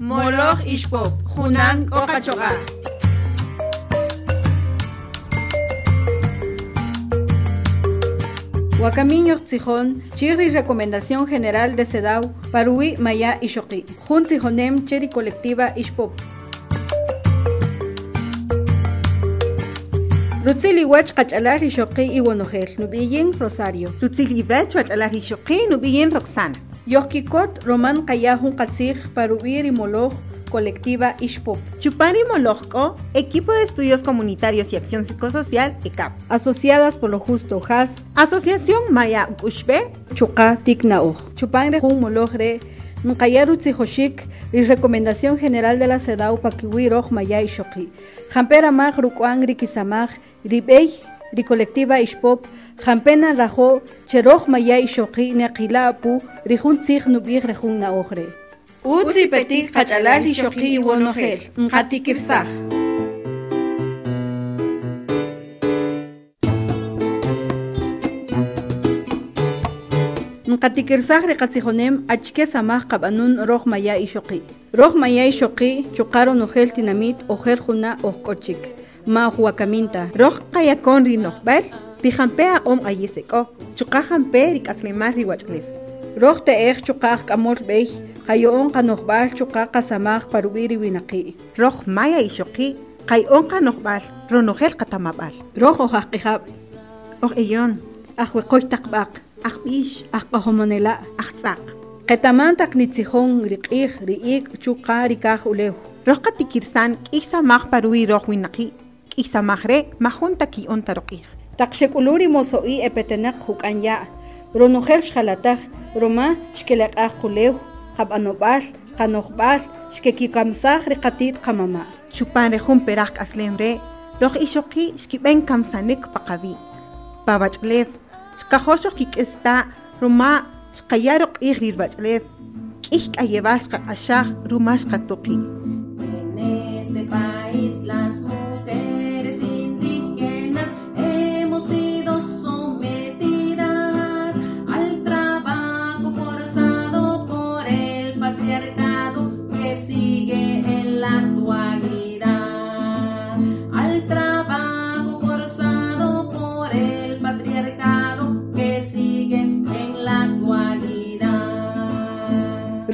Moloch Ishpop, Junan Okachoga. Huacamiño Tzijón, Chirri Recomendación General de Sedau, Parui Maya Ishoki, Jun Tzijonem Cheri Colectiva Ishpop. Rutzili wach qach'alar Ishoki Iwonojel, Nubiyin Rosario. Rutzili wach qach'alar Ishoki Nubiyin Roxana. Yohkikot Roman Kayahun Qatzij Paruir y Moloch Colectiva Ishpop. Chupani Molojko, Equipo de Estudios Comunitarios y Acción Psicosocial, ECAP. Asociadas por lo justo, HAS. Asociación Maya Ushbe. Chuka Tiknauj. Chupanre Jun Molojre. Nkayaru Tzijoshik y Recomendación General de la CEDAW Pakiwiroj Maya Ishoki. Jampera Mag Rukuan Rikisamaj, Ribey, Ricolectiva Ishpop, Jampena rajo, cheroj maya y shoki nequila apu, rijun tzig nubig rejun naohre. Utsi petik kachalal y shoki y wonojel, mkatikirsaj. Mkatikirsaj rekatzijonem achke samaj kabanun roj maya y shoki. Roj maya y shoki, chukaro nojel tinamit, ojer juna ojkochik. Ma huacaminta. Roj kayakon rinojbel, rijampea om ayeseko. Chuqajanpe rikaslemaj riwachlef. Roj teej chuqaj kamol bej, qayoon qanojbal chuqa qasamaj parubiri winaqi. Roj maya ishoqi, qayon qanojbal, ronojel qatamabal. Roj ojaqijab. Oj eyon. Ahweqoy taqbaq. Ahbish. Ahqahomonela. Ahtzaq. Qetamantak nitzijón riq'ij ri'ik chuqa rikaj ulew. Roj qatikirsan k'isamaj parui roj winaqi. K'isamaj re majunta ki'on taroqij. Taqxek'uluri moso'i epeteneq huk'anya. Ronojel xjalataj roma xkelaq'aj qulew qab'anob'al qanojb'al xkekikamsaj riqatit qamama. Chupan re jun peraj k'aslem re roj ixoqi xkib'en kamsanik paqabi. Pabach'lev xkajoxoq kik'ista ruma xqayaro q'ij rirbach'lev k'ij k'ayebaj xqaq'axaj ruma xqatuqi. En este país las mujeres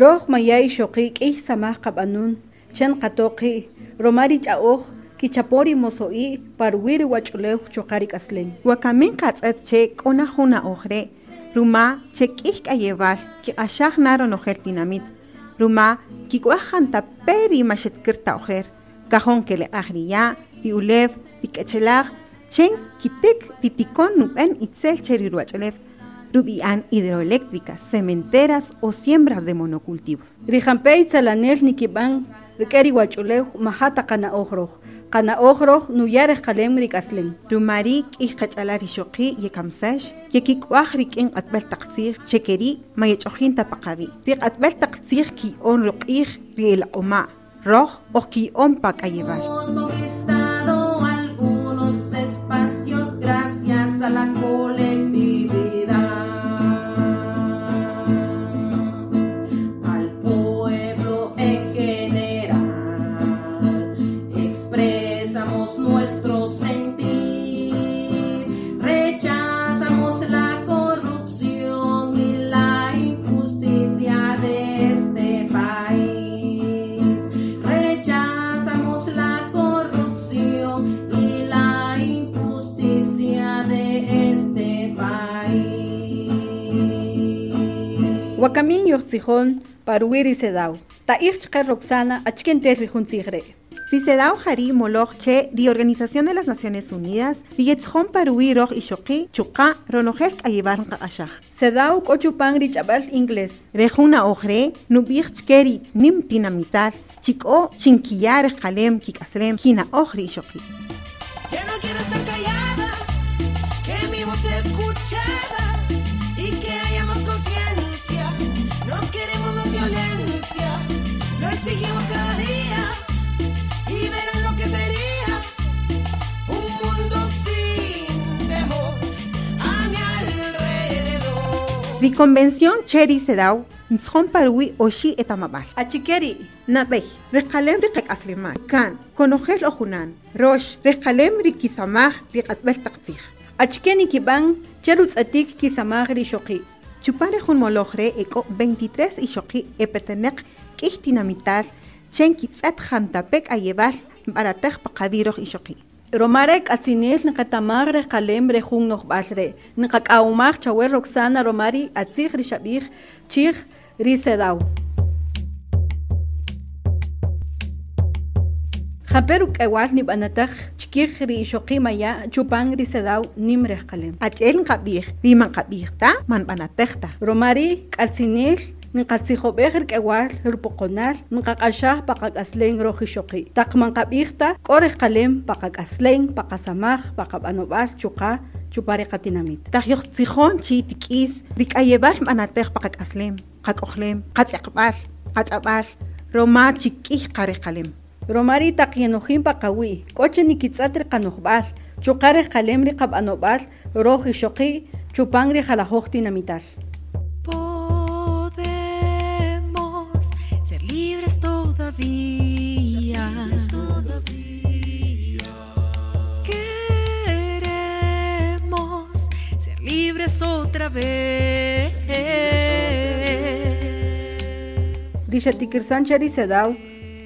Roj mayay shoqi q'ij samaj qab'anun xan qatoqi romari ch'a'oj kichapori moso'i parwiri wach'ulew chuqari k'aslen. Wakamin qatz'et che k'una juna ojre ruma che k'ij k'ayebal kiq'axaj na ronojel tinamit. Ruma kik'uaj peri maxetkirta ojer kajon keleq'aj riya riulev rik'echelaj chen kitik titikon nub'en itzel che rirwach'lev rubi'an hidroeléctricas, cementeras o siembras de monocultivos. Rijampey tzalanel nikib'an rik'eri wach'ulew majata qana'oj roj. Qana'oj roj nuyarej qalem rik'aslen. Rumari k'ij qach'ala rixoqi yekamsex, yekik'uaj rik'in q'atb'el taqtzij chekeri mayech'ojin tapaqabi. Riq'atb'el taqtzij ki'on ruq'ij rielaq'uma' roj oj ki'on pak'ayebal. Hemos conquistado país. Wakamin yotzijón parwiri sedaw. Ta'ij chqe Roxana achkente rijun tzigre. Risedao Jari Moloch Che, di Organización de las Naciones Unidas, Rietzjon Parui Roj Ishoki, Chuka, Ronojel Kayebar Kakashaj. Sedaw kochupan richabal inglés. Rejuna Ojre, Nubich Chkeri, Nim Tinamital, Chiko, Chinkiyar Kalem Kikaslem, Kina Ojri Ishoki. Ya no quiero estar callada, que mi voz escuchada exigimos cada día y verán lo que sería un mundo sin temor a mi alrededor. Riconvención Cheri Sedao, Ntzon parwi oshi etamabal. Achikeri, Nabej, rekalem rikak asliman. Kan, konojel ojunan. Rosh, rekalem rikisamaj rikatbel taktzij. achkeni kiban, cherutz atik kisamagri shoki. Chupare jun molojre eko 23 ishoki epetenek kihtinamital chen kitzat jantapek ayebal baratej pakabiroj ishoki. Romarek atzinil nakatamagre kalembre jun noch balre. Nakakaumag chawer Roxana Romari atzig rishabig chig risedau. Japeru kewal ni banataj chkig ri shoki maya chupan risedau nimre kalem. Achel kabir, riman kabir ta man banatejta. Romari نقاتسيخو بخر كوال ربقونال نقاقاشاه بقاك أسلين روخي شقي تقمن قبيختا كوري قلم بقاك أسلين بقا سماخ بقا بأنوبال شقا شباري قتيناميت تخيخ تسيخون شي تكيس ريك أيبال مأناتيخ بقاك أسلين قاك أخليم قاتي أقبال قاتي أقبال روما تشيكيه قاري قلم رماري تقينوخين بقوي كوتش نكيتساتر قنوخبال شقاري قلم رقب أنوبال روخي شقي شبانغري خلاهوختي نميتال libres otra vez. Rishatikirsan chari sedau,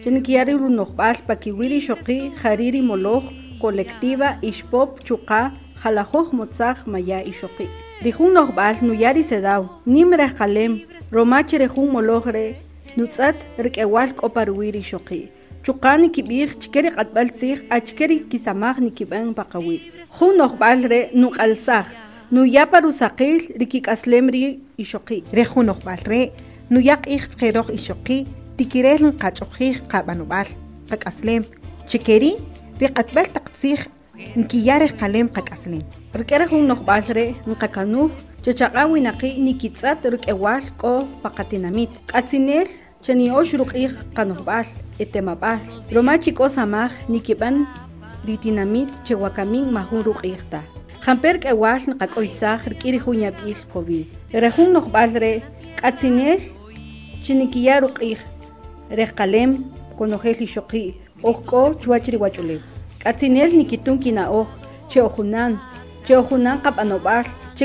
chenikiari runojbal pakiwiri shoqi hariri moloj colectiva ishpop chuqa jalajoj motzaj maya ishoqi. Rijun nojbal nuyari sedau, nimre qalem, romache rejun molojre, nutzat rikewal koparwiri shoqi. Chuqa nikibij chikeri qatbal tzij achkeri kisamaj nikiban paqawi. Jun nojbal re nuqalsaj, نويابا روساقيل ركيك أسلمري إشوقي ريخو نخبال ري نوياق إخت ایشوقی إشوقي تكيريه لنقاج أخيخ قابانو بال قاك أسلم تشكيري ريقاتبال تقتسيخ نكياري قلم قاك أسلم ركيرهو نخبال ري نقاكانوه تشاقاوي نقي نكيتسات رک إوال كو باقاتيناميت قاتسينيل chaniyox ruq'ij qanojb'al etemab'al. Roma chik'o samaj nikiban ritinamit chewakamin majun ruq'ijtaj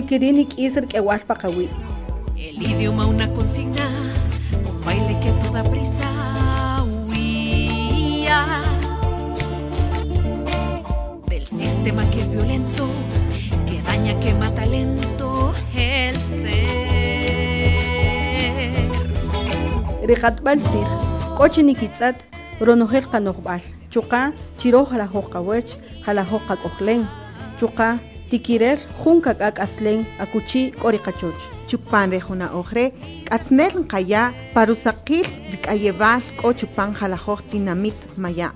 kiri nik'is rik'ewal paqawi' El idioma una consigna, un que toda prisa huía del sistema que es violento, rijatb'al tzij k'ochi nikitz'at ronojel qanojb'al chuqa chiroj jalajoj qawech jalajoj qak'ojlen chuqa tikirel jun kak'ak'aslen akuchi k'o ri qachoch chupan rejuna ojre, k'atznel nqaya parusaqil rik'ayebal k'o chupan jalajoj tinamit maya.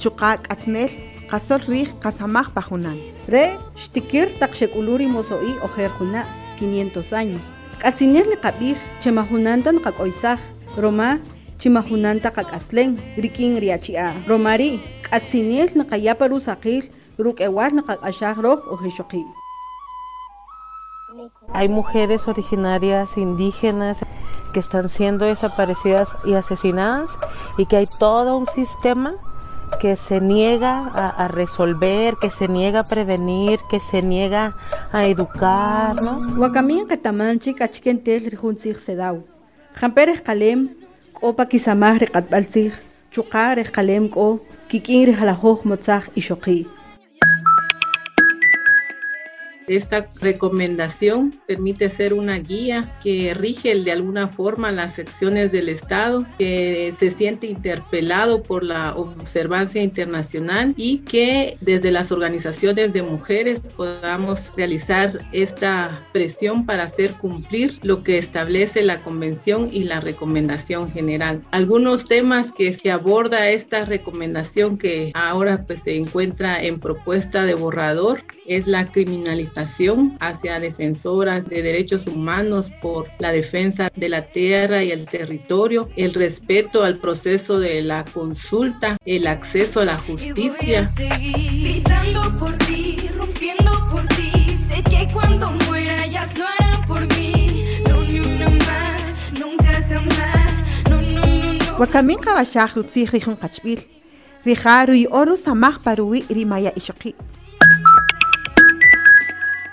Chuqa k'atznel qasol rij qasamaj pajunan. re xtikir taq xek'uluri moso'i ojer juna 500 años k'atzinel niqab'ij chemajunanta nqak'oysaj roma chimajunanta qak'aslen rik'in riachi'a. Romari k'atzinel niqayapa rusaqil ruk'ewal niqak'axaj roj ojexoqi' Hay mujeres originarias indígenas que están siendo desaparecidas y asesinadas y que hay todo un sistema que se niega a, a resolver, que se niega a prevenir, que se niega a educar, ¿no? Jamperej kalem k'o pakisamaj riqatb'altzij chuqa rej kalem k'o kik'in rijalajoj motzaj ixoqi'. Esta recomendación permite ser una guía que rige de alguna forma las secciones del Estado, que se siente interpelado por la observancia internacional y que desde las organizaciones de mujeres podamos realizar esta presión para hacer cumplir lo que establece la Convención y la recomendación general. Algunos temas que se aborda esta recomendación que ahora pues se encuentra en propuesta de borrador es la criminalización hacia defensoras de derechos humanos por la defensa de la tierra y el territorio, el respeto al proceso de la consulta, el acceso a la Y justicia. por ti, rompiendo por ti. Sé que cuando muera ellas lo harán por mí. No, ni una más, nunca Wakamin kabashaj rutzij rijun kachbil. Rija rui oru samaj parui rimaya ishoki.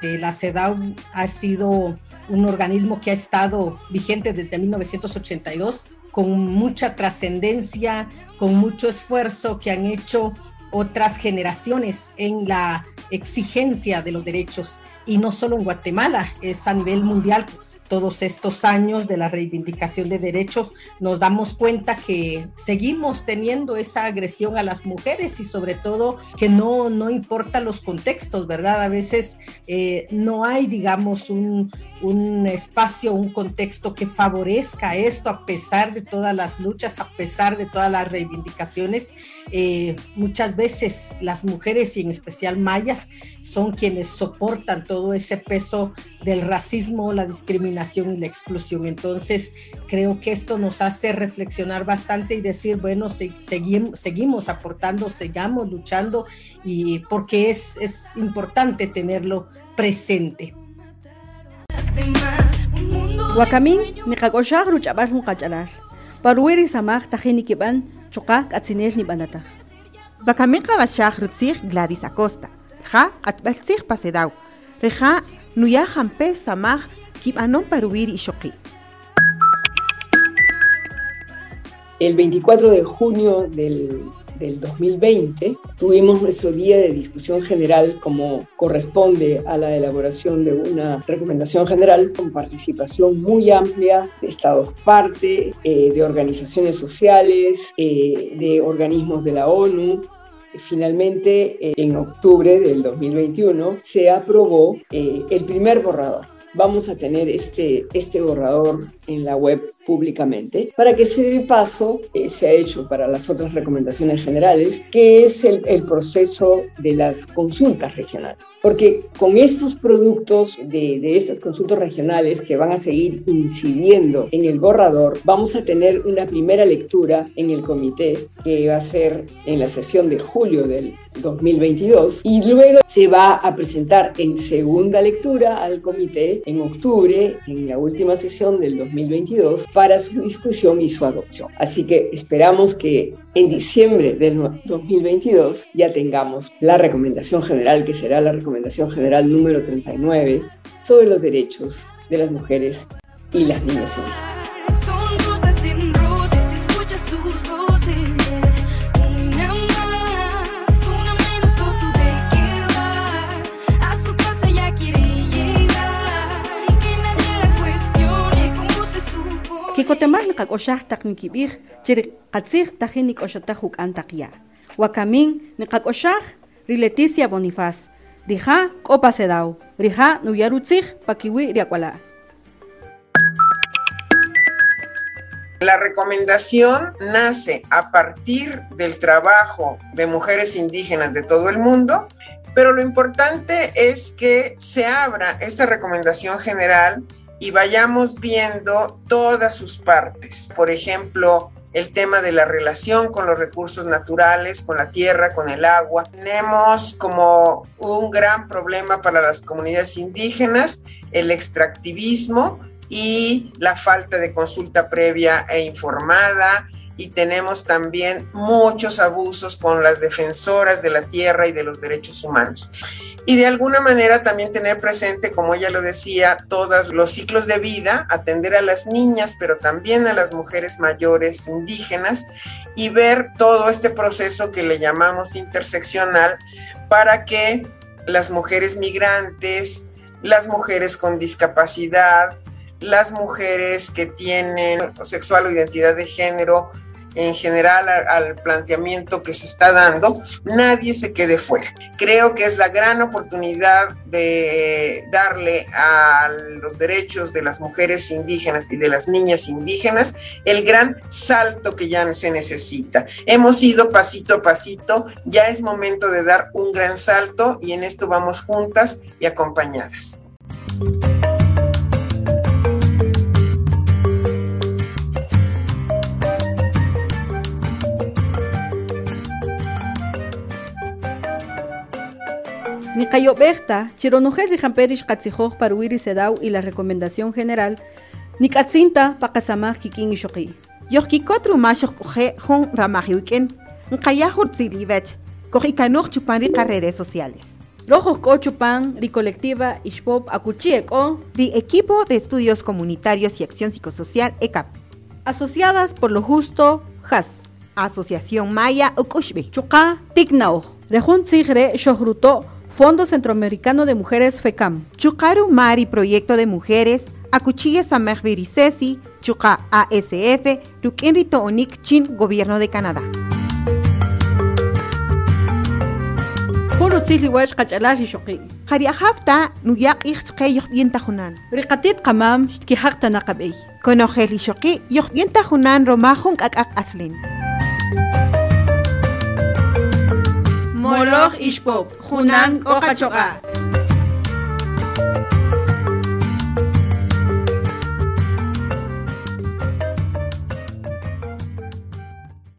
La CEDAW ha sido un organismo que ha estado vigente desde 1982 con mucha trascendencia, con mucho esfuerzo que han hecho otras generaciones en la exigencia de los derechos. Y no solo en Guatemala, es a nivel mundial todos estos años de la reivindicación de derechos, nos damos cuenta que seguimos teniendo esa agresión a las mujeres y sobre todo que no, no importa los contextos, ¿verdad? A veces eh, no hay, digamos, un, un espacio, un contexto que favorezca esto a pesar de todas las luchas, a pesar de todas las reivindicaciones. Eh, muchas veces las mujeres y en especial mayas son quienes soportan todo ese peso del racismo, la discriminación y la exclusión. Entonces, creo que esto nos hace reflexionar bastante y decir, bueno, se, seguimos, seguimos aportando, sigamos luchando y porque es, es importante tenerlo presente. wakamin niqak'uxaj ruch'ab'al jun qach'alal parwi risamaj tajin nikib'an chuqaj k'atzineel nib'anataj wakamin qab'axaj rutzij gladys acosta rja q'atb'altzij pasedaw reja nuyaj janpej samaj kib'anon parwi rixoqi' El 24 de junio del, del 2020 tuvimos nuestro día de discusión general como corresponde a la elaboración de una recomendación general con participación muy amplia de estados parte, eh, de organizaciones sociales, eh, de organismos de la ONU, finalmente eh, en octubre del 2021 se aprobó el primer borrador. Vamos a tener este, este borrador en la web públicamente para que se dé paso, eh, se ha hecho para las otras recomendaciones generales, que es el, el proceso de las consultas regionales. Porque con estos productos de, de, estas consultas regionales que van a seguir incidiendo en el borrador, vamos a tener una primera lectura en el comité que va a ser en la sesión de julio del 2022 y luego se va a presentar en segunda lectura al comité en octubre, en la última sesión del 2022, para su discusión y su adopción. Así que esperamos que en diciembre del 2022 ya tengamos la recomendación general, que será la recomendación general número 39, sobre los derechos de las mujeres y las niñas. Supo. Kikotemal niqakoshaq taq nikib'ij chiri qatzij tajin nik'oxotaj huk'an taq ya. Wakamin niqakoshaq ri Leticia Bonifaz. Rija k'opa sedaw. Rija nuyarutzij pakiwi riakwala'. La recomendación nace a partir del trabajo de mujeres indígenas de todo el mundo, pero lo importante es que se abra esta recomendación general y vayamos viendo todas sus partes. Por ejemplo, el tema de la relación con los recursos naturales, con la tierra, con el agua. Tenemos como un gran problema para las comunidades indígenas el extractivismo y la falta de consulta previa e informada. Y tenemos también muchos abusos con las defensoras de la tierra y de los derechos humanos. Y de alguna manera también tener presente, como ella lo decía, todos los ciclos de vida, atender a las niñas, pero también a las mujeres mayores indígenas y ver todo este proceso que le llamamos interseccional para que las mujeres migrantes, las mujeres con discapacidad, las mujeres que tienen sexual o identidad de género, en general al, planteamiento que se está dando, nadie se quede fuera. Creo que es la gran oportunidad de darle a los derechos de las mujeres indígenas y de las niñas indígenas el gran salto que ya se necesita. Hemos ido pasito a pasito, ya es momento de dar un gran salto y en esto vamos juntas y acompañadas. Niqayob'ejta, chironujel rijamperish qatzijoj paruiri sedaw y la recomendación general, nik'atzinta paqasamaj kikin ixoqi. Yohkikot rumashok koje hon ramajiwiken. Nkayahur tzilivech. Kojikanoj chupanrica redes sociales. Rojo Cochupan, Ri Colectiva, Ishpop, Acuchieko, Ri Equipo de Estudios Comunitarios y Acción Psicosocial ECAP. asociadas por lo justo, JAS. Asociación Maya Okushbe. Chuka, Tignao, Rejun Tigre, Shohruto, Fondo Centroamericano de Mujeres FECAM. Chukaru Mari Proyecto de Mujeres. Acuchille Samej Virisesi. Chuka ASF. Rukenrito Onik Chin Gobierno de Canadá. Juru Tziliwach Kachalashi Shoki. Jariajafta nuyak ixchke yohbienta junan. Rikatit Kamam, Shtkihakta Nakabey. Konojeli shoki yohbienta junan romajun kakak aslin. Moloch Ishpop, Junan Okachoka.